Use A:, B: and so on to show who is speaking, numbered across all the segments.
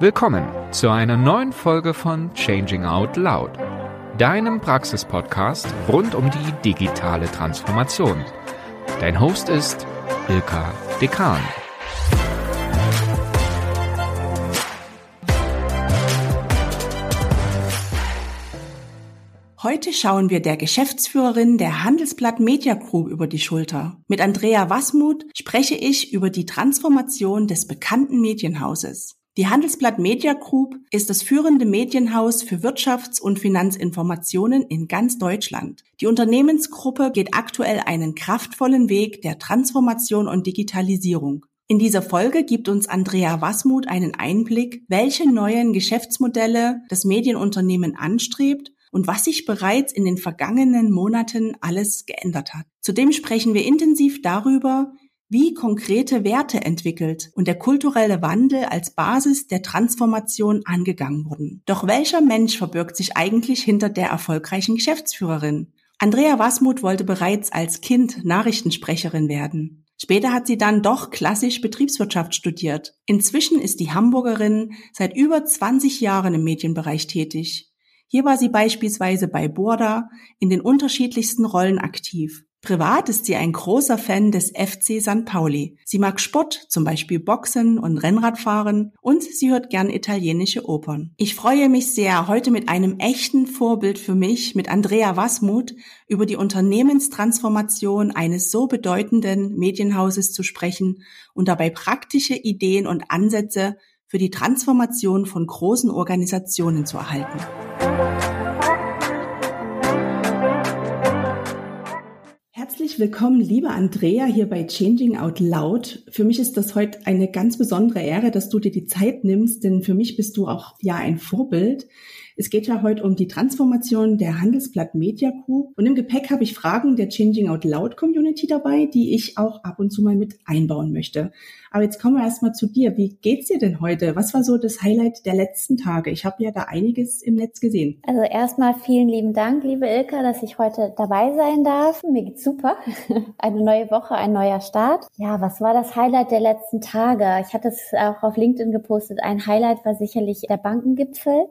A: Willkommen zu einer neuen Folge von Changing Out Loud, deinem Praxispodcast rund um die digitale Transformation. Dein Host ist Ilka Dekan.
B: Heute schauen wir der Geschäftsführerin der Handelsblatt Media Group über die Schulter. Mit Andrea Wasmuth spreche ich über die Transformation des bekannten Medienhauses. Die Handelsblatt Media Group ist das führende Medienhaus für Wirtschafts- und Finanzinformationen in ganz Deutschland. Die Unternehmensgruppe geht aktuell einen kraftvollen Weg der Transformation und Digitalisierung. In dieser Folge gibt uns Andrea Wasmuth einen Einblick, welche neuen Geschäftsmodelle das Medienunternehmen anstrebt und was sich bereits in den vergangenen Monaten alles geändert hat. Zudem sprechen wir intensiv darüber, wie konkrete Werte entwickelt und der kulturelle Wandel als Basis der Transformation angegangen wurden. Doch welcher Mensch verbirgt sich eigentlich hinter der erfolgreichen Geschäftsführerin? Andrea Wasmuth wollte bereits als Kind Nachrichtensprecherin werden. Später hat sie dann doch klassisch Betriebswirtschaft studiert. Inzwischen ist die Hamburgerin seit über 20 Jahren im Medienbereich tätig. Hier war sie beispielsweise bei Borda in den unterschiedlichsten Rollen aktiv. Privat ist sie ein großer Fan des FC St. Pauli. Sie mag Sport, zum Beispiel Boxen und Rennradfahren und sie hört gern italienische Opern. Ich freue mich sehr, heute mit einem echten Vorbild für mich, mit Andrea Wasmuth, über die Unternehmenstransformation eines so bedeutenden Medienhauses zu sprechen und dabei praktische Ideen und Ansätze für die Transformation von großen Organisationen zu erhalten. Herzlich willkommen, liebe Andrea, hier bei Changing Out Loud. Für mich ist das heute eine ganz besondere Ehre, dass du dir die Zeit nimmst, denn für mich bist du auch ja ein Vorbild. Es geht ja heute um die Transformation der Handelsblatt Media Group. Und im Gepäck habe ich Fragen der Changing Out Loud Community dabei, die ich auch ab und zu mal mit einbauen möchte. Aber jetzt kommen wir erstmal zu dir. Wie geht's dir denn heute? Was war so das Highlight der letzten Tage? Ich habe ja da einiges im Netz gesehen.
C: Also erstmal vielen lieben Dank, liebe Ilka, dass ich heute dabei sein darf. Mir geht's super. Eine neue Woche, ein neuer Start. Ja, was war das Highlight der letzten Tage? Ich hatte es auch auf LinkedIn gepostet. Ein Highlight war sicherlich der Bankengipfel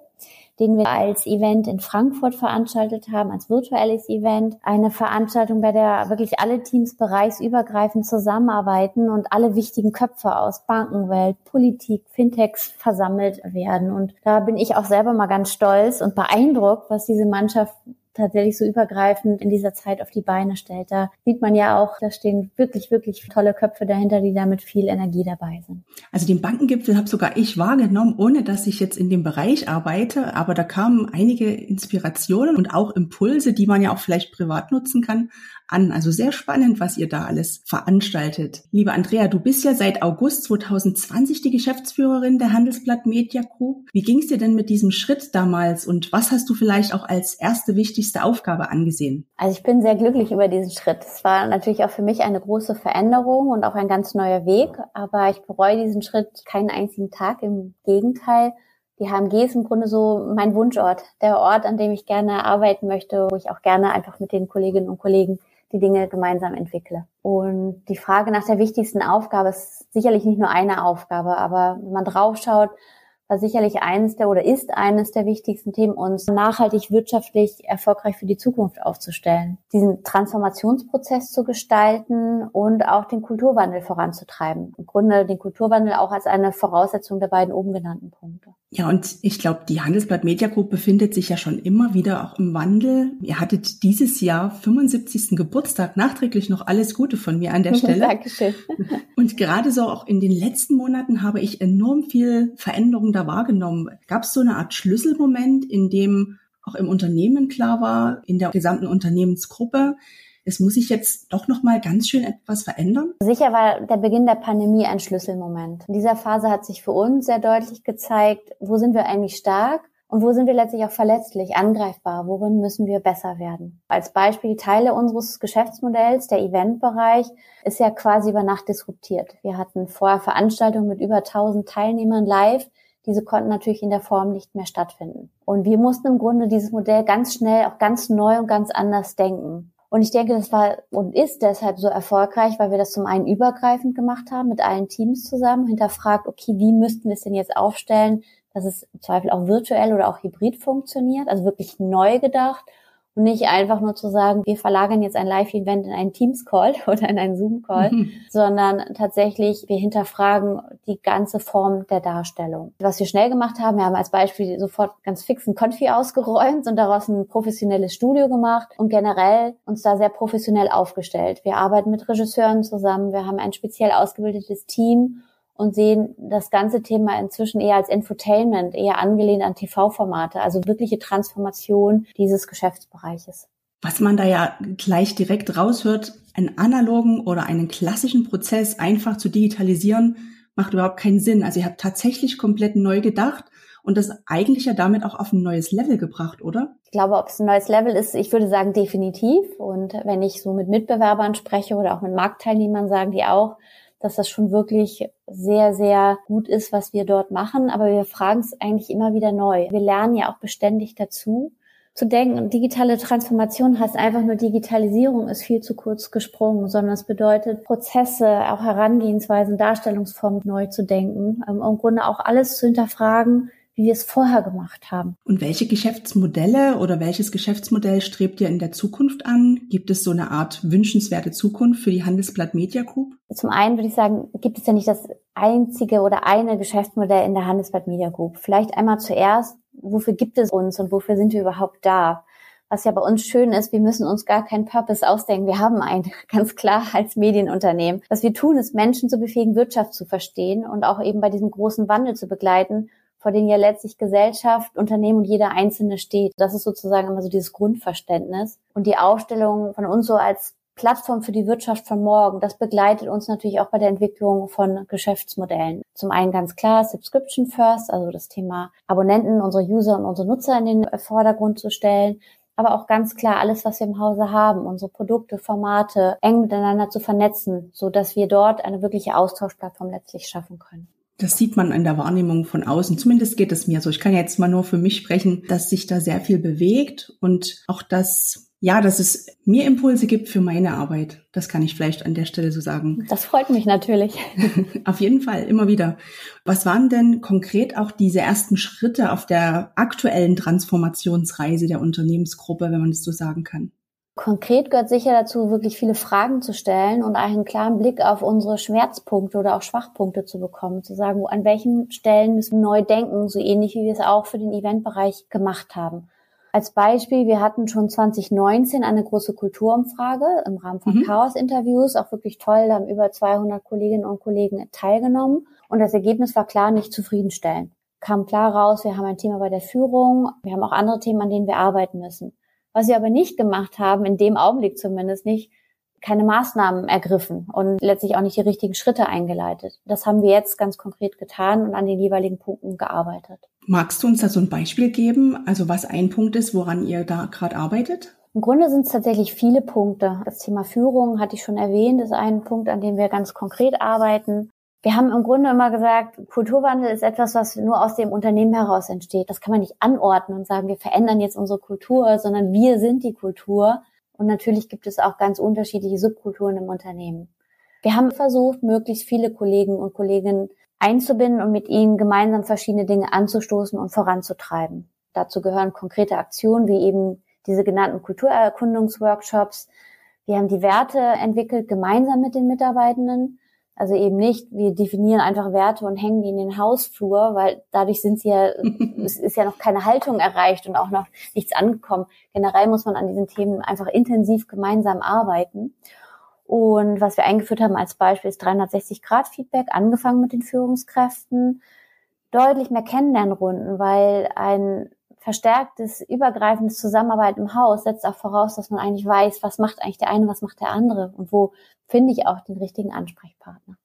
C: den wir als Event in Frankfurt veranstaltet haben, als virtuelles Event. Eine Veranstaltung, bei der wirklich alle Teams bereichsübergreifend zusammenarbeiten und alle wichtigen Köpfe aus Bankenwelt, Politik, Fintechs versammelt werden. Und da bin ich auch selber mal ganz stolz und beeindruckt, was diese Mannschaft tatsächlich so übergreifend in dieser Zeit auf die Beine stellt. Da sieht man ja auch, da stehen wirklich, wirklich tolle Köpfe dahinter, die da mit viel Energie dabei sind.
B: Also den Bankengipfel habe sogar ich wahrgenommen, ohne dass ich jetzt in dem Bereich arbeite, aber da kamen einige Inspirationen und auch Impulse, die man ja auch vielleicht privat nutzen kann, an. Also sehr spannend, was ihr da alles veranstaltet. Liebe Andrea, du bist ja seit August 2020 die Geschäftsführerin der Handelsblatt Media Group. Wie ging es dir denn mit diesem Schritt damals und was hast du vielleicht auch als erste wichtigste Aufgabe angesehen?
C: Also ich bin sehr glücklich über diesen Schritt. Es war natürlich auch für mich eine große Veränderung und auch ein ganz neuer Weg, aber ich bereue diesen Schritt keinen einzigen Tag. Im Gegenteil, die HMG ist im Grunde so mein Wunschort, der Ort, an dem ich gerne arbeiten möchte, wo ich auch gerne einfach mit den Kolleginnen und Kollegen die Dinge gemeinsam entwickle. Und die Frage nach der wichtigsten Aufgabe ist sicherlich nicht nur eine Aufgabe, aber wenn man draufschaut, war sicherlich eines der oder ist eines der wichtigsten Themen, uns nachhaltig wirtschaftlich erfolgreich für die Zukunft aufzustellen, diesen Transformationsprozess zu gestalten und auch den Kulturwandel voranzutreiben. Im Grunde den Kulturwandel auch als eine Voraussetzung der beiden oben genannten Punkte.
B: Ja, und ich glaube, die Handelsblatt Media Group befindet sich ja schon immer wieder auch im Wandel. Ihr hattet dieses Jahr 75. Geburtstag. Nachträglich noch alles Gute von mir an der Stelle.
C: Dankeschön.
B: Und gerade so auch in den letzten Monaten habe ich enorm viel Veränderung da wahrgenommen. Gab es so eine Art Schlüsselmoment, in dem auch im Unternehmen klar war, in der gesamten Unternehmensgruppe, es muss sich jetzt doch noch mal ganz schön etwas verändern?
C: Sicher war der Beginn der Pandemie ein Schlüsselmoment. In dieser Phase hat sich für uns sehr deutlich gezeigt, wo sind wir eigentlich stark und wo sind wir letztlich auch verletzlich, angreifbar? Worin müssen wir besser werden? Als Beispiel, Teile unseres Geschäftsmodells, der Eventbereich, ist ja quasi über Nacht disruptiert. Wir hatten vorher Veranstaltungen mit über 1000 Teilnehmern live. Diese konnten natürlich in der Form nicht mehr stattfinden. Und wir mussten im Grunde dieses Modell ganz schnell auch ganz neu und ganz anders denken. Und ich denke, das war und ist deshalb so erfolgreich, weil wir das zum einen übergreifend gemacht haben, mit allen Teams zusammen, hinterfragt, okay, wie müssten wir es denn jetzt aufstellen, dass es im Zweifel auch virtuell oder auch hybrid funktioniert, also wirklich neu gedacht und nicht einfach nur zu sagen, wir verlagern jetzt ein Live-Event in einen Teams-Call oder in einen Zoom-Call, mhm. sondern tatsächlich, wir hinterfragen die ganze Form der Darstellung. Was wir schnell gemacht haben, wir haben als Beispiel sofort ganz fix ein Konfi ausgeräumt und daraus ein professionelles Studio gemacht und generell uns da sehr professionell aufgestellt. Wir arbeiten mit Regisseuren zusammen, wir haben ein speziell ausgebildetes Team und sehen das ganze Thema inzwischen eher als Infotainment, eher angelehnt an TV-Formate, also wirkliche Transformation dieses Geschäftsbereiches.
B: Was man da ja gleich direkt raushört, einen analogen oder einen klassischen Prozess einfach zu digitalisieren, macht überhaupt keinen Sinn. Also ihr habt tatsächlich komplett neu gedacht und das eigentlich ja damit auch auf ein neues Level gebracht, oder?
C: Ich glaube, ob es ein neues Level ist, ich würde sagen definitiv. Und wenn ich so mit Mitbewerbern spreche oder auch mit Marktteilnehmern, sagen die auch, dass das schon wirklich sehr, sehr gut ist, was wir dort machen. Aber wir fragen es eigentlich immer wieder neu. Wir lernen ja auch beständig dazu zu denken, digitale Transformation heißt einfach nur Digitalisierung ist viel zu kurz gesprungen, sondern es bedeutet Prozesse, auch Herangehensweisen, Darstellungsformen neu zu denken, um im Grunde auch alles zu hinterfragen, wie wir es vorher gemacht haben.
B: Und welche Geschäftsmodelle oder welches Geschäftsmodell strebt ihr in der Zukunft an? Gibt es so eine Art wünschenswerte Zukunft für die Handelsblatt Media Group?
C: Zum einen würde ich sagen, gibt es ja nicht das einzige oder eine Geschäftsmodell in der Handelsblatt Media Group. Vielleicht einmal zuerst, wofür gibt es uns und wofür sind wir überhaupt da? Was ja bei uns schön ist, wir müssen uns gar keinen Purpose ausdenken. Wir haben einen, ganz klar, als Medienunternehmen. Was wir tun, ist Menschen zu befähigen, Wirtschaft zu verstehen und auch eben bei diesem großen Wandel zu begleiten vor denen ja letztlich Gesellschaft, Unternehmen und jeder Einzelne steht. Das ist sozusagen immer so dieses Grundverständnis. Und die Aufstellung von uns so als Plattform für die Wirtschaft von morgen, das begleitet uns natürlich auch bei der Entwicklung von Geschäftsmodellen. Zum einen ganz klar Subscription First, also das Thema Abonnenten, unsere User und unsere Nutzer in den Vordergrund zu stellen aber auch ganz klar alles, was wir im Hause haben, unsere Produkte, Formate eng miteinander zu vernetzen, so dass wir dort eine wirkliche Austauschplattform letztlich schaffen können.
B: Das sieht man in der Wahrnehmung von außen. Zumindest geht es mir so. Ich kann jetzt mal nur für mich sprechen, dass sich da sehr viel bewegt und auch das, ja, dass es mir Impulse gibt für meine Arbeit. Das kann ich vielleicht an der Stelle so sagen.
C: Das freut mich natürlich.
B: auf jeden Fall, immer wieder. Was waren denn konkret auch diese ersten Schritte auf der aktuellen Transformationsreise der Unternehmensgruppe, wenn man das so sagen kann?
C: Konkret gehört sicher dazu, wirklich viele Fragen zu stellen und einen klaren Blick auf unsere Schmerzpunkte oder auch Schwachpunkte zu bekommen, zu sagen, an welchen Stellen müssen wir neu denken, so ähnlich wie wir es auch für den Eventbereich gemacht haben. Als Beispiel, wir hatten schon 2019 eine große Kulturumfrage im Rahmen von mhm. Chaos-Interviews, auch wirklich toll, da haben über 200 Kolleginnen und Kollegen teilgenommen und das Ergebnis war klar nicht zufriedenstellend. Kam klar raus, wir haben ein Thema bei der Führung, wir haben auch andere Themen, an denen wir arbeiten müssen. Was sie aber nicht gemacht haben, in dem Augenblick zumindest nicht, keine Maßnahmen ergriffen und letztlich auch nicht die richtigen Schritte eingeleitet. Das haben wir jetzt ganz konkret getan und an den jeweiligen Punkten gearbeitet.
B: Magst du uns da so ein Beispiel geben, also was ein Punkt ist, woran ihr da gerade arbeitet?
C: Im Grunde sind es tatsächlich viele Punkte. Das Thema Führung hatte ich schon erwähnt, ist ein Punkt, an dem wir ganz konkret arbeiten. Wir haben im Grunde immer gesagt, Kulturwandel ist etwas, was nur aus dem Unternehmen heraus entsteht. Das kann man nicht anordnen und sagen, wir verändern jetzt unsere Kultur, sondern wir sind die Kultur. Und natürlich gibt es auch ganz unterschiedliche Subkulturen im Unternehmen. Wir haben versucht, möglichst viele Kollegen und Kolleginnen einzubinden und mit ihnen gemeinsam verschiedene Dinge anzustoßen und voranzutreiben. Dazu gehören konkrete Aktionen wie eben diese genannten Kulturerkundungsworkshops. Wir haben die Werte entwickelt gemeinsam mit den Mitarbeitenden also eben nicht, wir definieren einfach Werte und hängen die in den Hausflur, weil dadurch sind sie ja, es ist ja noch keine Haltung erreicht und auch noch nichts angekommen. Generell muss man an diesen Themen einfach intensiv gemeinsam arbeiten. Und was wir eingeführt haben als Beispiel ist 360-Grad-Feedback, angefangen mit den Führungskräften, deutlich mehr Kennenlernrunden, weil ein verstärktes, übergreifendes Zusammenarbeit im Haus setzt auch voraus, dass man eigentlich weiß, was macht eigentlich der eine, was macht der andere und wo finde ich auch den richtigen Ansprechpartner.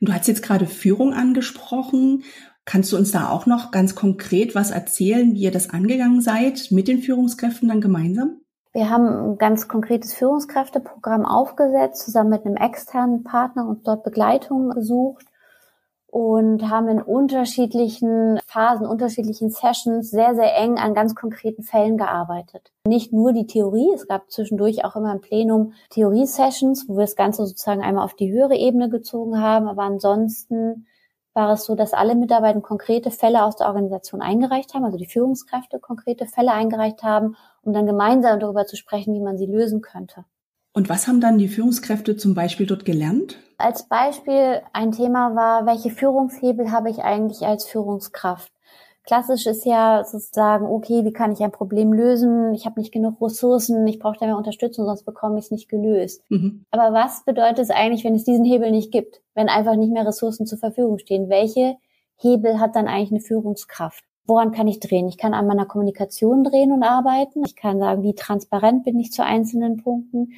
B: Du hast jetzt gerade Führung angesprochen. Kannst du uns da auch noch ganz konkret was erzählen, wie ihr das angegangen seid mit den Führungskräften dann gemeinsam?
C: Wir haben ein ganz konkretes Führungskräfteprogramm aufgesetzt, zusammen mit einem externen Partner und dort Begleitung gesucht und haben in unterschiedlichen Phasen, unterschiedlichen Sessions sehr, sehr eng an ganz konkreten Fällen gearbeitet. Nicht nur die Theorie, es gab zwischendurch auch immer im Plenum Theorie-Sessions, wo wir das Ganze sozusagen einmal auf die höhere Ebene gezogen haben, aber ansonsten war es so, dass alle Mitarbeiter konkrete Fälle aus der Organisation eingereicht haben, also die Führungskräfte konkrete Fälle eingereicht haben, um dann gemeinsam darüber zu sprechen, wie man sie lösen könnte.
B: Und was haben dann die Führungskräfte zum Beispiel dort gelernt?
C: Als Beispiel ein Thema war, welche Führungshebel habe ich eigentlich als Führungskraft? Klassisch ist ja sozusagen, okay, wie kann ich ein Problem lösen? Ich habe nicht genug Ressourcen, ich brauche da mehr Unterstützung, sonst bekomme ich es nicht gelöst. Mhm. Aber was bedeutet es eigentlich, wenn es diesen Hebel nicht gibt, wenn einfach nicht mehr Ressourcen zur Verfügung stehen? Welche Hebel hat dann eigentlich eine Führungskraft? Woran kann ich drehen? Ich kann an meiner Kommunikation drehen und arbeiten. Ich kann sagen, wie transparent bin ich zu einzelnen Punkten.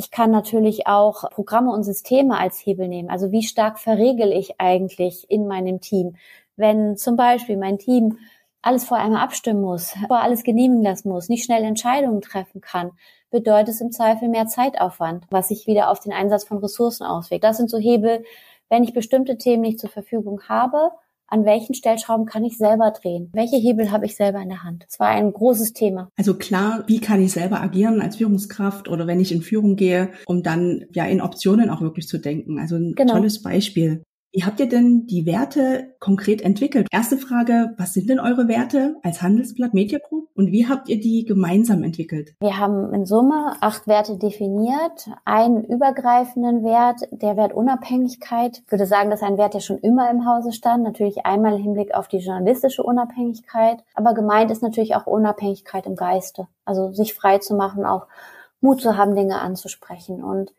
C: Ich kann natürlich auch Programme und Systeme als Hebel nehmen. Also wie stark verregel ich eigentlich in meinem Team? Wenn zum Beispiel mein Team alles vor einmal abstimmen muss, vor alles genehmigen lassen muss, nicht schnell Entscheidungen treffen kann, bedeutet es im Zweifel mehr Zeitaufwand, was sich wieder auf den Einsatz von Ressourcen auswirkt. Das sind so Hebel, wenn ich bestimmte Themen nicht zur Verfügung habe, an welchen Stellschrauben kann ich selber drehen? Welche Hebel habe ich selber in der Hand? Das war ein großes Thema.
B: Also klar, wie kann ich selber agieren als Führungskraft oder wenn ich in Führung gehe, um dann ja in Optionen auch wirklich zu denken. Also ein genau. tolles Beispiel. Wie habt ihr denn die Werte konkret entwickelt? Erste Frage, was sind denn eure Werte als Handelsblatt Media Group und wie habt ihr die gemeinsam entwickelt?
C: Wir haben in Summe acht Werte definiert. Einen übergreifenden Wert, der Wert Unabhängigkeit. Ich würde sagen, das ist ein Wert, der schon immer im Hause stand. Natürlich einmal im Hinblick auf die journalistische Unabhängigkeit. Aber gemeint ist natürlich auch Unabhängigkeit im Geiste. Also sich frei zu machen, auch Mut zu haben, Dinge anzusprechen. Und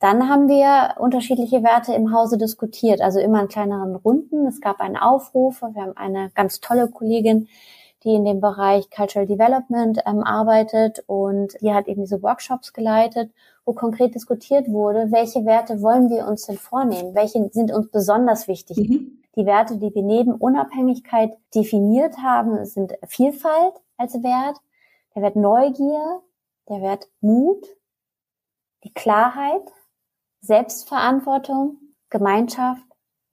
C: dann haben wir unterschiedliche Werte im Hause diskutiert, also immer in kleineren Runden. Es gab einen Aufruf. Wir haben eine ganz tolle Kollegin, die in dem Bereich Cultural Development ähm, arbeitet und die hat eben diese Workshops geleitet, wo konkret diskutiert wurde, welche Werte wollen wir uns denn vornehmen? Welche sind uns besonders wichtig? Mhm. Die Werte, die wir neben Unabhängigkeit definiert haben, sind Vielfalt als Wert, der Wert Neugier, der Wert Mut, die Klarheit, Selbstverantwortung, Gemeinschaft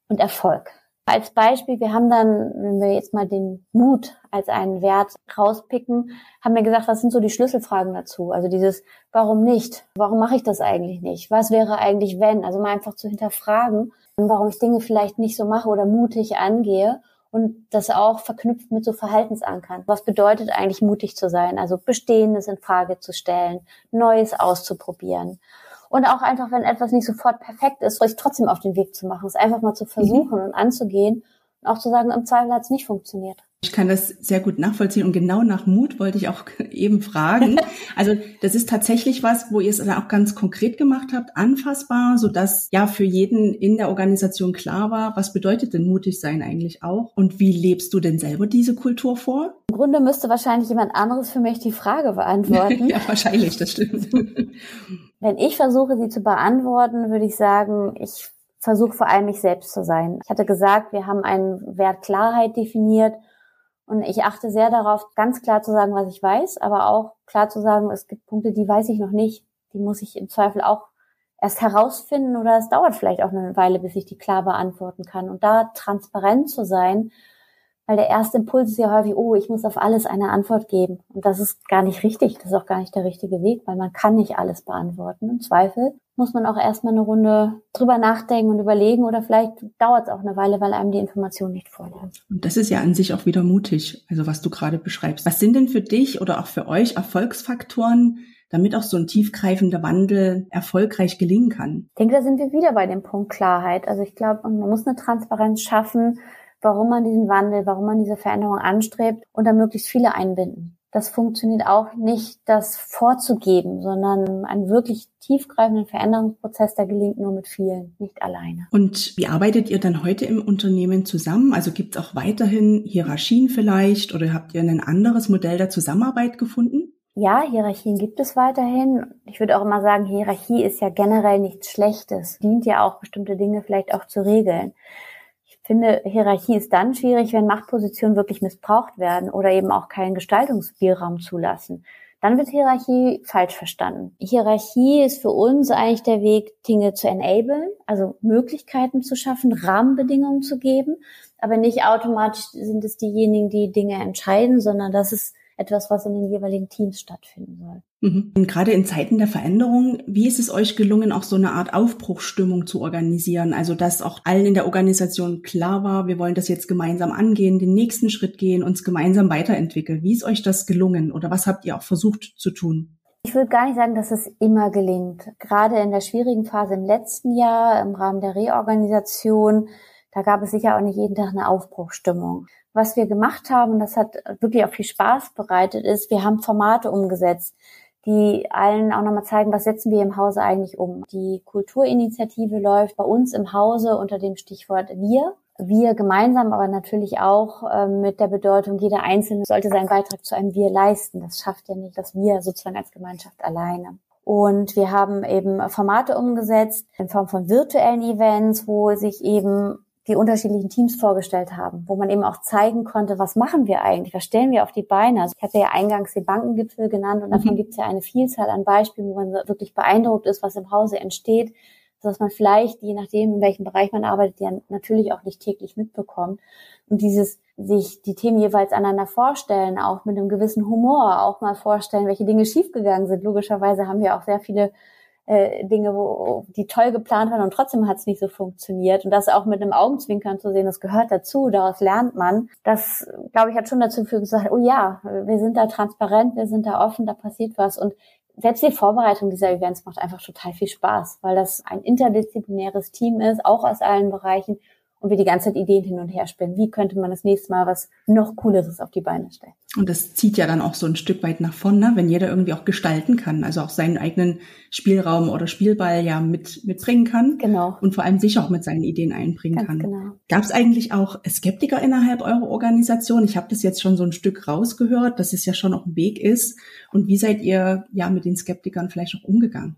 C: und Erfolg. Als Beispiel, wir haben dann, wenn wir jetzt mal den Mut als einen Wert rauspicken, haben wir gesagt, was sind so die Schlüsselfragen dazu? Also dieses, warum nicht? Warum mache ich das eigentlich nicht? Was wäre eigentlich wenn? Also mal einfach zu hinterfragen, warum ich Dinge vielleicht nicht so mache oder mutig angehe und das auch verknüpft mit so Verhaltensankern. Was bedeutet eigentlich mutig zu sein? Also Bestehendes in Frage zu stellen, Neues auszuprobieren. Und auch einfach, wenn etwas nicht sofort perfekt ist, sich trotzdem auf den Weg zu machen, es einfach mal zu versuchen mhm. und anzugehen und auch zu sagen, im Zweifel hat es nicht funktioniert.
B: Ich kann das sehr gut nachvollziehen und genau nach Mut wollte ich auch eben fragen. Also das ist tatsächlich was, wo ihr es auch ganz konkret gemacht habt, anfassbar, so dass ja für jeden in der Organisation klar war, was bedeutet denn mutig sein eigentlich auch und wie lebst du denn selber diese Kultur vor?
C: Im Grunde müsste wahrscheinlich jemand anderes für mich die Frage beantworten.
B: ja, wahrscheinlich, das stimmt.
C: Wenn ich versuche, sie zu beantworten, würde ich sagen, ich versuche vor allem mich selbst zu sein. Ich hatte gesagt, wir haben einen Wert Klarheit definiert und ich achte sehr darauf, ganz klar zu sagen, was ich weiß, aber auch klar zu sagen, es gibt Punkte, die weiß ich noch nicht. Die muss ich im Zweifel auch erst herausfinden oder es dauert vielleicht auch eine Weile, bis ich die klar beantworten kann. Und da transparent zu sein weil der erste Impuls ist ja häufig, oh, ich muss auf alles eine Antwort geben. Und das ist gar nicht richtig. Das ist auch gar nicht der richtige Weg, weil man kann nicht alles beantworten. Im Zweifel muss man auch erstmal eine Runde drüber nachdenken und überlegen oder vielleicht dauert es auch eine Weile, weil einem die Information nicht vorliegt.
B: Und das ist ja an sich auch wieder mutig, also was du gerade beschreibst. Was sind denn für dich oder auch für euch Erfolgsfaktoren, damit auch so ein tiefgreifender Wandel erfolgreich gelingen kann?
C: Ich denke, da sind wir wieder bei dem Punkt Klarheit. Also ich glaube, man muss eine Transparenz schaffen, warum man diesen Wandel, warum man diese Veränderung anstrebt und dann möglichst viele einbinden. Das funktioniert auch nicht, das vorzugeben, sondern ein wirklich tiefgreifenden Veränderungsprozess, der gelingt nur mit vielen, nicht alleine.
B: Und wie arbeitet ihr dann heute im Unternehmen zusammen? Also gibt es auch weiterhin Hierarchien vielleicht oder habt ihr ein anderes Modell der Zusammenarbeit gefunden?
C: Ja, Hierarchien gibt es weiterhin. Ich würde auch immer sagen, Hierarchie ist ja generell nichts Schlechtes, dient ja auch bestimmte Dinge vielleicht auch zu regeln finde, Hierarchie ist dann schwierig, wenn Machtpositionen wirklich missbraucht werden oder eben auch keinen Gestaltungsspielraum zulassen. dann wird Hierarchie falsch verstanden. Hierarchie ist für uns eigentlich der Weg, Dinge zu enablen, also Möglichkeiten zu schaffen, Rahmenbedingungen zu geben, aber nicht automatisch sind es diejenigen, die Dinge entscheiden, sondern das ist etwas, was in den jeweiligen Teams stattfinden soll.
B: Mhm. Und gerade in Zeiten der Veränderung, wie ist es euch gelungen, auch so eine Art Aufbruchsstimmung zu organisieren? Also, dass auch allen in der Organisation klar war, wir wollen das jetzt gemeinsam angehen, den nächsten Schritt gehen, uns gemeinsam weiterentwickeln. Wie ist euch das gelungen oder was habt ihr auch versucht zu tun?
C: Ich würde gar nicht sagen, dass es immer gelingt. Gerade in der schwierigen Phase im letzten Jahr im Rahmen der Reorganisation, da gab es sicher auch nicht jeden Tag eine Aufbruchsstimmung was wir gemacht haben, das hat wirklich auch viel Spaß bereitet, ist, wir haben Formate umgesetzt, die allen auch nochmal zeigen, was setzen wir im Hause eigentlich um. Die Kulturinitiative läuft bei uns im Hause unter dem Stichwort Wir. Wir gemeinsam, aber natürlich auch äh, mit der Bedeutung, jeder Einzelne sollte seinen Beitrag zu einem Wir leisten. Das schafft ja nicht das Wir sozusagen als Gemeinschaft alleine. Und wir haben eben Formate umgesetzt in Form von virtuellen Events, wo sich eben die unterschiedlichen Teams vorgestellt haben, wo man eben auch zeigen konnte, was machen wir eigentlich, was stellen wir auf die Beine. Also ich hatte ja eingangs den Bankengipfel genannt und davon mhm. gibt es ja eine Vielzahl an Beispielen, wo man wirklich beeindruckt ist, was im Hause entsteht, dass man vielleicht, je nachdem, in welchem Bereich man arbeitet, ja natürlich auch nicht täglich mitbekommt. Und dieses sich die Themen jeweils aneinander vorstellen, auch mit einem gewissen Humor, auch mal vorstellen, welche Dinge schiefgegangen sind. Logischerweise haben wir auch sehr viele äh, Dinge, wo, die toll geplant waren und trotzdem hat es nicht so funktioniert. Und das auch mit einem Augenzwinkern zu sehen, das gehört dazu, daraus lernt man. Das, glaube ich, hat schon dazu geführt, gesagt, oh ja, wir sind da transparent, wir sind da offen, da passiert was. Und selbst die Vorbereitung dieser Events macht einfach total viel Spaß, weil das ein interdisziplinäres Team ist, auch aus allen Bereichen und wir die ganze Zeit Ideen hin und her spinnen. Wie könnte man das nächste Mal was noch Cooleres auf die Beine stellen?
B: Und das zieht ja dann auch so ein Stück weit nach vorne, wenn jeder irgendwie auch gestalten kann, also auch seinen eigenen Spielraum oder Spielball ja mit mitbringen kann.
C: Genau.
B: Und vor allem sich auch mit seinen Ideen einbringen
C: Ganz
B: kann.
C: Genau.
B: Gab es eigentlich auch Skeptiker innerhalb eurer Organisation? Ich habe das jetzt schon so ein Stück rausgehört, dass es ja schon auch ein Weg ist. Und wie seid ihr ja mit den Skeptikern vielleicht auch umgegangen?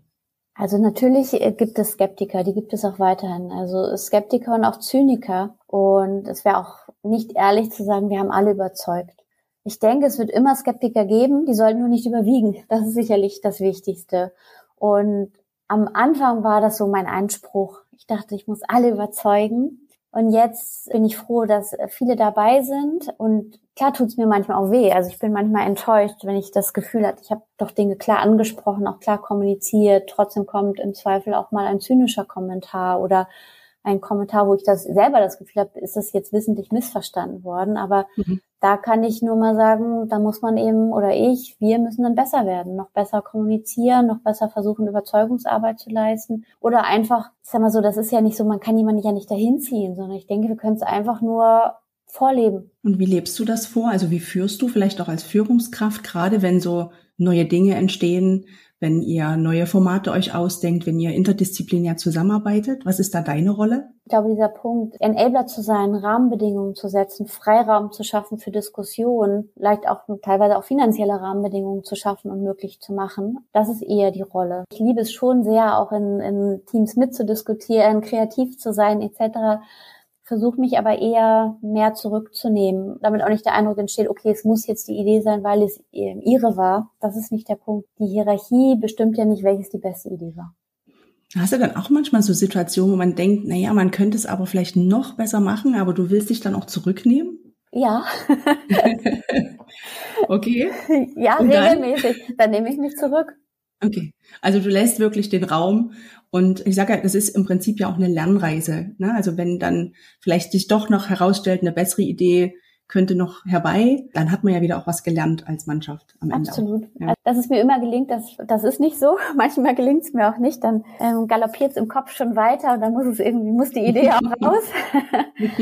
C: Also natürlich äh, gibt es Skeptiker, die gibt es auch weiterhin. Also Skeptiker und auch Zyniker. Und es wäre auch nicht ehrlich zu sagen, wir haben alle überzeugt. Ich denke, es wird immer Skeptiker geben, die sollten nur nicht überwiegen. Das ist sicherlich das Wichtigste. Und am Anfang war das so mein Einspruch. Ich dachte, ich muss alle überzeugen. Und jetzt bin ich froh, dass viele dabei sind. Und klar tut's mir manchmal auch weh. Also ich bin manchmal enttäuscht, wenn ich das Gefühl hatte, ich habe doch Dinge klar angesprochen, auch klar kommuniziert. Trotzdem kommt im Zweifel auch mal ein zynischer Kommentar oder ein Kommentar, wo ich das selber das Gefühl habe, ist das jetzt wissentlich missverstanden worden. Aber mhm. da kann ich nur mal sagen, da muss man eben oder ich, wir müssen dann besser werden, noch besser kommunizieren, noch besser versuchen, Überzeugungsarbeit zu leisten. Oder einfach, ich sag mal so, das ist ja nicht so, man kann jemanden ja nicht dahin ziehen, sondern ich denke, wir können es einfach nur vorleben.
B: Und wie lebst du das vor? Also wie führst du vielleicht auch als Führungskraft, gerade wenn so neue Dinge entstehen, wenn ihr neue Formate euch ausdenkt, wenn ihr interdisziplinär zusammenarbeitet? Was ist da deine Rolle?
C: Ich glaube, dieser Punkt, Enabler zu sein, Rahmenbedingungen zu setzen, Freiraum zu schaffen für Diskussionen, vielleicht auch teilweise auch finanzielle Rahmenbedingungen zu schaffen und möglich zu machen, das ist eher die Rolle. Ich liebe es schon sehr, auch in, in Teams mitzudiskutieren, kreativ zu sein etc versuche mich aber eher mehr zurückzunehmen, damit auch nicht der Eindruck entsteht, okay, es muss jetzt die Idee sein, weil es ihre war. Das ist nicht der Punkt. Die Hierarchie bestimmt ja nicht, welches die beste Idee war.
B: Hast du dann auch manchmal so Situationen, wo man denkt, na ja, man könnte es aber vielleicht noch besser machen, aber du willst dich dann auch zurücknehmen?
C: Ja.
B: okay.
C: Ja, Und regelmäßig. Dann? dann nehme ich mich zurück.
B: Okay. Also du lässt wirklich den Raum und ich sage ja, das ist im Prinzip ja auch eine Lernreise. Ne? Also wenn dann vielleicht sich doch noch herausstellt, eine bessere Idee könnte noch herbei, dann hat man ja wieder auch was gelernt als Mannschaft am Ende.
C: Absolut. Ja. Also, dass es mir immer gelingt, das, das ist nicht so. Manchmal gelingt es mir auch nicht. Dann ähm, galoppiert es im Kopf schon weiter und dann muss es irgendwie, muss die Idee auch raus.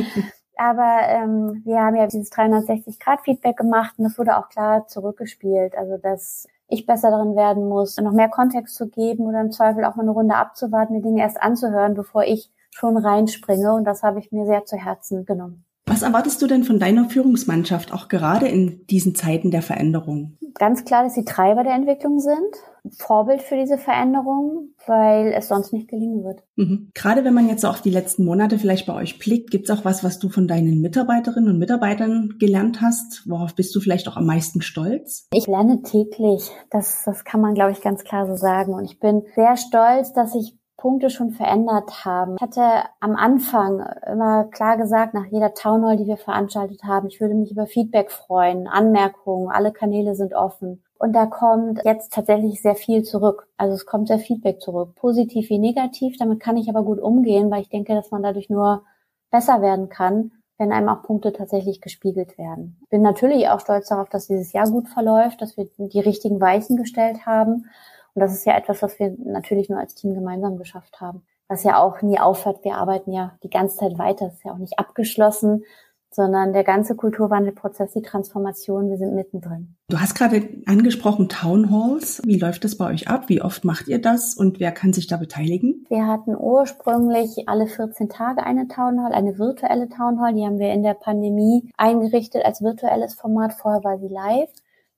C: Aber ähm, wir haben ja dieses 360-Grad-Feedback gemacht und das wurde auch klar zurückgespielt. Also dass ich besser darin werden muss, noch mehr Kontext zu geben oder im Zweifel auch mal eine Runde abzuwarten, die Dinge erst anzuhören, bevor ich schon reinspringe. Und das habe ich mir sehr zu Herzen genommen.
B: Was erwartest du denn von deiner Führungsmannschaft, auch gerade in diesen Zeiten der Veränderung?
C: Ganz klar, dass sie Treiber der Entwicklung sind, Vorbild für diese Veränderung, weil es sonst nicht gelingen wird.
B: Mhm. Gerade wenn man jetzt auf die letzten Monate vielleicht bei euch blickt, gibt es auch was, was du von deinen Mitarbeiterinnen und Mitarbeitern gelernt hast? Worauf bist du vielleicht auch am meisten stolz?
C: Ich lerne täglich. Das, das kann man, glaube ich, ganz klar so sagen. Und ich bin sehr stolz, dass ich Punkte schon verändert haben. Ich hatte am Anfang immer klar gesagt, nach jeder Town Hall, die wir veranstaltet haben, ich würde mich über Feedback freuen, Anmerkungen, alle Kanäle sind offen. Und da kommt jetzt tatsächlich sehr viel zurück. Also es kommt sehr Feedback zurück, positiv wie negativ. Damit kann ich aber gut umgehen, weil ich denke, dass man dadurch nur besser werden kann, wenn einem auch Punkte tatsächlich gespiegelt werden. Ich bin natürlich auch stolz darauf, dass dieses Jahr gut verläuft, dass wir die richtigen Weichen gestellt haben und das ist ja etwas, was wir natürlich nur als Team gemeinsam geschafft haben. Was ja auch nie aufhört. Wir arbeiten ja die ganze Zeit weiter. Das ist ja auch nicht abgeschlossen, sondern der ganze Kulturwandelprozess, die Transformation, wir sind mittendrin.
B: Du hast gerade angesprochen Town Halls. Wie läuft das bei euch ab? Wie oft macht ihr das und wer kann sich da beteiligen?
C: Wir hatten ursprünglich alle 14 Tage eine Town Hall, eine virtuelle Town Hall. Die haben wir in der Pandemie eingerichtet als virtuelles Format. Vorher war sie live.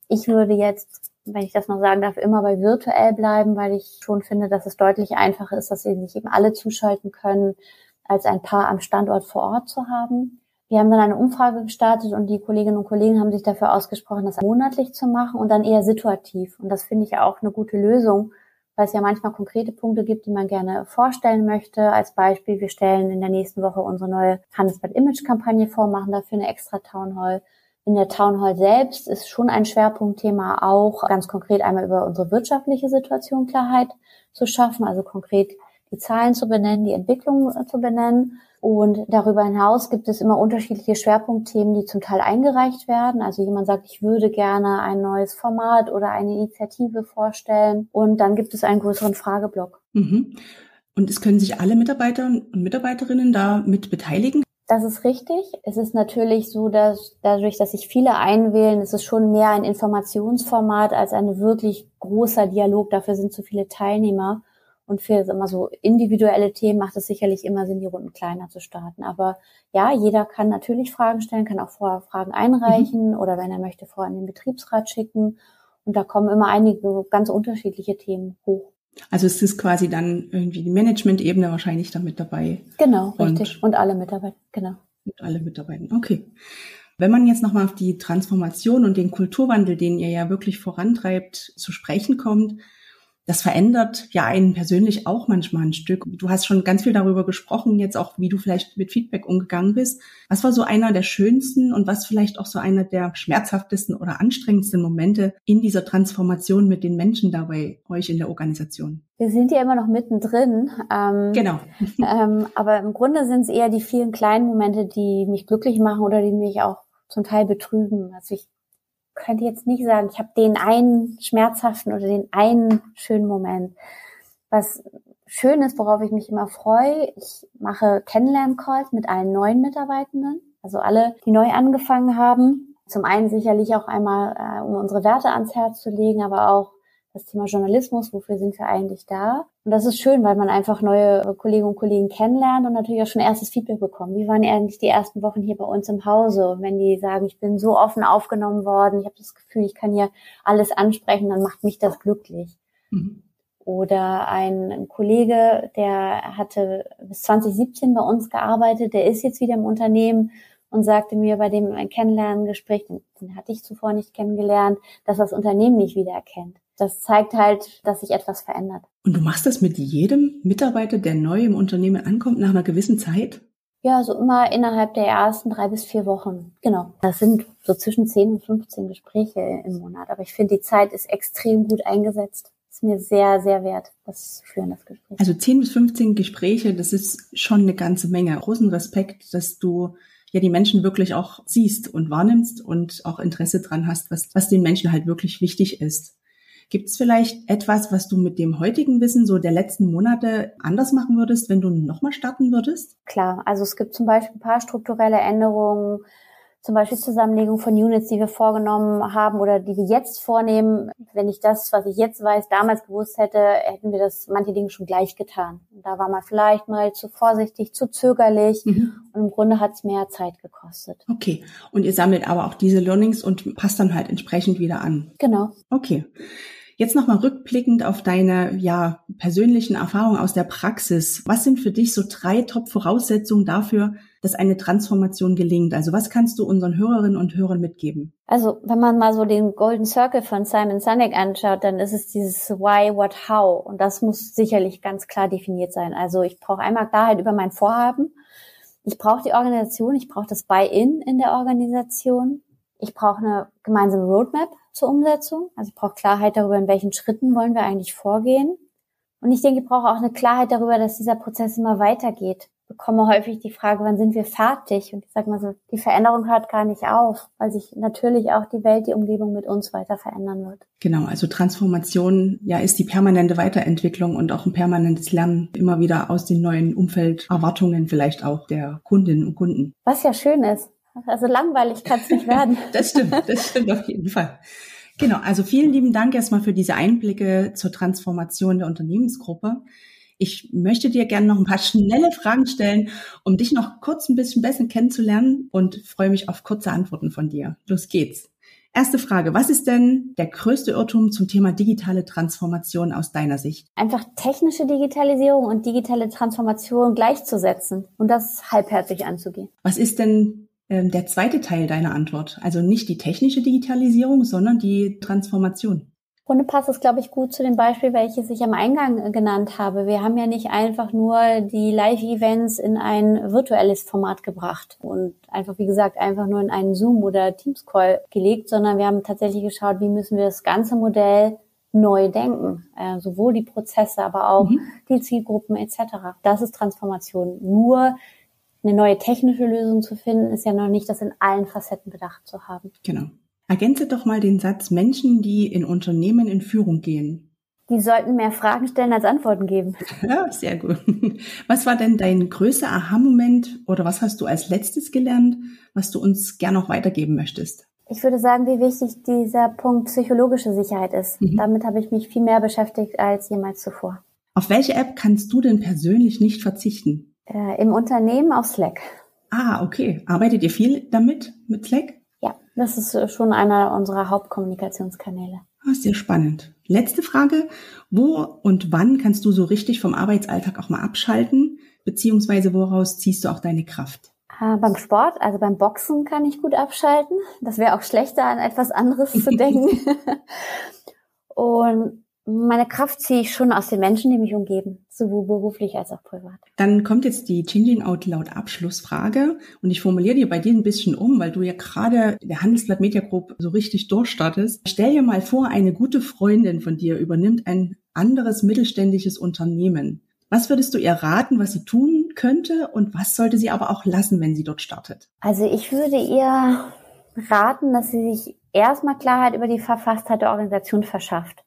C: Ich würde jetzt wenn ich das noch sagen darf, immer bei virtuell bleiben, weil ich schon finde, dass es deutlich einfacher ist, dass sie nicht eben alle zuschalten können, als ein paar am Standort vor Ort zu haben. Wir haben dann eine Umfrage gestartet und die Kolleginnen und Kollegen haben sich dafür ausgesprochen, das monatlich zu machen und dann eher situativ. Und das finde ich auch eine gute Lösung, weil es ja manchmal konkrete Punkte gibt, die man gerne vorstellen möchte. Als Beispiel, wir stellen in der nächsten Woche unsere neue Handelsblatt Image Kampagne vor, machen dafür eine extra Town Hall. In der Town Hall selbst ist schon ein Schwerpunktthema auch ganz konkret einmal über unsere wirtschaftliche Situation Klarheit zu schaffen, also konkret die Zahlen zu benennen, die Entwicklung zu benennen. Und darüber hinaus gibt es immer unterschiedliche Schwerpunktthemen, die zum Teil eingereicht werden. Also jemand sagt, ich würde gerne ein neues Format oder eine Initiative vorstellen. Und dann gibt es einen größeren Frageblock.
B: Mhm. Und es können sich alle Mitarbeiter und Mitarbeiterinnen da mit beteiligen?
C: Das ist richtig. Es ist natürlich so, dass dadurch, dass sich viele einwählen, ist es schon mehr ein Informationsformat als ein wirklich großer Dialog. Dafür sind zu viele Teilnehmer. Und für immer so individuelle Themen macht es sicherlich immer Sinn, die Runden kleiner zu starten. Aber ja, jeder kann natürlich Fragen stellen, kann auch vorher Fragen einreichen mhm. oder wenn er möchte, vorher in den Betriebsrat schicken. Und da kommen immer einige ganz unterschiedliche Themen hoch.
B: Also es ist quasi dann irgendwie die Management-Ebene wahrscheinlich damit dabei.
C: Genau, und, richtig. Und alle Mitarbeiter, genau.
B: Und alle Mitarbeiter, okay. Wenn man jetzt nochmal auf die Transformation und den Kulturwandel, den ihr ja wirklich vorantreibt, zu sprechen kommt, das verändert ja einen persönlich auch manchmal ein Stück. Du hast schon ganz viel darüber gesprochen, jetzt auch, wie du vielleicht mit Feedback umgegangen bist. Was war so einer der schönsten und was vielleicht auch so einer der schmerzhaftesten oder anstrengendsten Momente in dieser Transformation mit den Menschen dabei euch in der Organisation?
C: Wir sind ja immer noch mittendrin.
B: Ähm, genau.
C: ähm, aber im Grunde sind es eher die vielen kleinen Momente, die mich glücklich machen oder die mich auch zum Teil betrüben. Also ich könnte jetzt nicht sagen, ich habe den einen schmerzhaften oder den einen schönen Moment. Was schön ist, worauf ich mich immer freue, ich mache Kennenlern-Calls mit allen neuen Mitarbeitenden, also alle, die neu angefangen haben. Zum einen sicherlich auch einmal, äh, um unsere Werte ans Herz zu legen, aber auch das Thema Journalismus, wofür sind wir eigentlich da? Und das ist schön, weil man einfach neue Kolleginnen und Kollegen kennenlernt und natürlich auch schon erstes Feedback bekommt. Wie waren eigentlich die ersten Wochen hier bei uns im Hause? Und wenn die sagen, ich bin so offen aufgenommen worden, ich habe das Gefühl, ich kann hier alles ansprechen, dann macht mich das glücklich. Mhm. Oder ein Kollege, der hatte bis 2017 bei uns gearbeitet, der ist jetzt wieder im Unternehmen und sagte mir bei dem Kennenlerngespräch, den hatte ich zuvor nicht kennengelernt, dass das Unternehmen mich wiedererkennt das zeigt halt, dass sich etwas verändert.
B: Und du machst das mit jedem Mitarbeiter, der neu im Unternehmen ankommt, nach einer gewissen Zeit?
C: Ja, so immer innerhalb der ersten drei bis vier Wochen. Genau. Das sind so zwischen zehn und 15 Gespräche im Monat. Aber ich finde, die Zeit ist extrem gut eingesetzt. Ist mir sehr, sehr wert, das Führen des Gesprächs.
B: Also zehn bis 15 Gespräche, das ist schon eine ganze Menge. Großen Respekt, dass du ja die Menschen wirklich auch siehst und wahrnimmst und auch Interesse dran hast, was, was den Menschen halt wirklich wichtig ist. Gibt es vielleicht etwas, was du mit dem heutigen Wissen so der letzten Monate anders machen würdest, wenn du nochmal starten würdest?
C: Klar, also es gibt zum Beispiel ein paar strukturelle Änderungen. zum Beispiel Zusammenlegung von Units, die wir vorgenommen haben oder die wir jetzt vornehmen. Wenn ich das, was ich jetzt weiß, damals gewusst hätte, hätten wir das manche Dinge schon gleich getan. Und da war man vielleicht mal zu vorsichtig, zu zögerlich mhm. und im Grunde hat es mehr Zeit gekostet.
B: Okay. Und ihr sammelt aber auch diese Learnings und passt dann halt entsprechend wieder an.
C: Genau.
B: Okay. Jetzt nochmal rückblickend auf deine ja, persönlichen Erfahrungen aus der Praxis. Was sind für dich so drei Top-Voraussetzungen dafür, dass eine Transformation gelingt? Also was kannst du unseren Hörerinnen und Hörern mitgeben?
C: Also wenn man mal so den Golden Circle von Simon Sinek anschaut, dann ist es dieses Why, What, How. Und das muss sicherlich ganz klar definiert sein. Also ich brauche einmal Klarheit über mein Vorhaben. Ich brauche die Organisation, ich brauche das Buy-in in der Organisation. Ich brauche eine gemeinsame Roadmap zur Umsetzung. Also ich brauche Klarheit darüber, in welchen Schritten wollen wir eigentlich vorgehen. Und ich denke, ich brauche auch eine Klarheit darüber, dass dieser Prozess immer weitergeht. Ich bekomme häufig die Frage, wann sind wir fertig? Und ich sage mal so, die Veränderung hört gar nicht auf, weil sich natürlich auch die Welt, die Umgebung mit uns weiter verändern wird.
B: Genau, also Transformation ja ist die permanente Weiterentwicklung und auch ein permanentes Lernen immer wieder aus den neuen Umfelderwartungen vielleicht auch der Kundinnen und Kunden.
C: Was ja schön ist. Also langweilig kann es nicht werden.
B: das stimmt, das stimmt auf jeden Fall. Genau, also vielen lieben Dank erstmal für diese Einblicke zur Transformation der Unternehmensgruppe. Ich möchte dir gerne noch ein paar schnelle Fragen stellen, um dich noch kurz ein bisschen besser kennenzulernen und freue mich auf kurze Antworten von dir. Los geht's. Erste Frage, was ist denn der größte Irrtum zum Thema digitale Transformation aus deiner Sicht?
C: Einfach technische Digitalisierung und digitale Transformation gleichzusetzen und das halbherzig anzugehen.
B: Was ist denn ähm, der zweite Teil deiner Antwort. Also nicht die technische Digitalisierung, sondern die Transformation.
C: Grunde passt es, glaube ich, gut zu dem Beispiel, welches ich am Eingang äh, genannt habe. Wir haben ja nicht einfach nur die Live-Events in ein virtuelles Format gebracht und einfach, wie gesagt, einfach nur in einen Zoom- oder Teams-Call gelegt, sondern wir haben tatsächlich geschaut, wie müssen wir das ganze Modell neu denken, äh, sowohl die Prozesse, aber auch mhm. die Zielgruppen etc. Das ist Transformation. Nur eine neue technische Lösung zu finden, ist ja noch nicht, das in allen Facetten bedacht zu haben.
B: Genau. Ergänze doch mal den Satz Menschen, die in Unternehmen in Führung gehen.
C: Die sollten mehr Fragen stellen als Antworten geben.
B: Ja, sehr gut. Was war denn dein größter Aha-Moment oder was hast du als letztes gelernt, was du uns gern noch weitergeben möchtest?
C: Ich würde sagen, wie wichtig dieser Punkt psychologische Sicherheit ist. Mhm. Damit habe ich mich viel mehr beschäftigt als jemals zuvor.
B: Auf welche App kannst du denn persönlich nicht verzichten?
C: Äh, Im Unternehmen auf Slack.
B: Ah, okay. Arbeitet ihr viel damit, mit Slack?
C: Ja, das ist äh, schon einer unserer Hauptkommunikationskanäle.
B: Ah, sehr spannend. Letzte Frage. Wo und wann kannst du so richtig vom Arbeitsalltag auch mal abschalten? Beziehungsweise woraus ziehst du auch deine Kraft?
C: Äh, beim Sport, also beim Boxen kann ich gut abschalten. Das wäre auch schlechter, an etwas anderes zu denken. und meine Kraft ziehe ich schon aus den Menschen, die mich umgeben, sowohl beruflich als auch privat.
B: Dann kommt jetzt die Changing Out Loud Abschlussfrage und ich formuliere dir bei dir ein bisschen um, weil du ja gerade der Handelsblatt Media Group so richtig durchstartest. Stell dir mal vor, eine gute Freundin von dir übernimmt ein anderes mittelständisches Unternehmen. Was würdest du ihr raten, was sie tun könnte und was sollte sie aber auch lassen, wenn sie dort startet?
C: Also ich würde ihr raten, dass sie sich erstmal Klarheit über die Verfasstheit der Organisation verschafft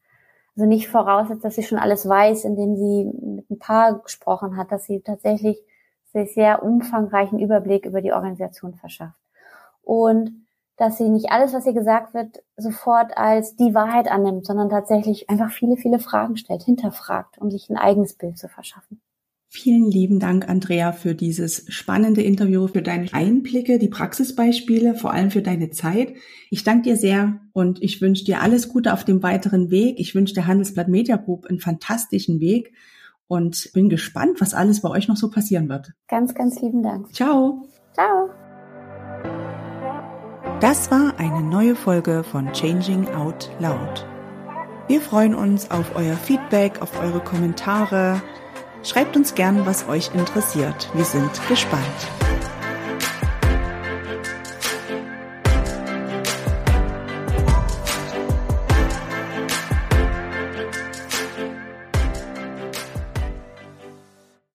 C: also nicht voraussetzt, dass sie schon alles weiß, indem sie mit ein paar gesprochen hat, dass sie tatsächlich sich sehr umfangreichen Überblick über die Organisation verschafft. Und dass sie nicht alles, was ihr gesagt wird, sofort als die Wahrheit annimmt, sondern tatsächlich einfach viele, viele Fragen stellt, hinterfragt, um sich ein eigenes Bild zu verschaffen.
B: Vielen lieben Dank, Andrea, für dieses spannende Interview, für deine Einblicke, die Praxisbeispiele, vor allem für deine Zeit. Ich danke dir sehr und ich wünsche dir alles Gute auf dem weiteren Weg. Ich wünsche der Handelsblatt Media Group einen fantastischen Weg und bin gespannt, was alles bei euch noch so passieren wird.
C: Ganz, ganz lieben Dank.
B: Ciao.
C: Ciao.
B: Das war eine neue Folge von Changing Out Loud. Wir freuen uns auf euer Feedback, auf eure Kommentare Schreibt uns gern, was euch interessiert. Wir sind gespannt.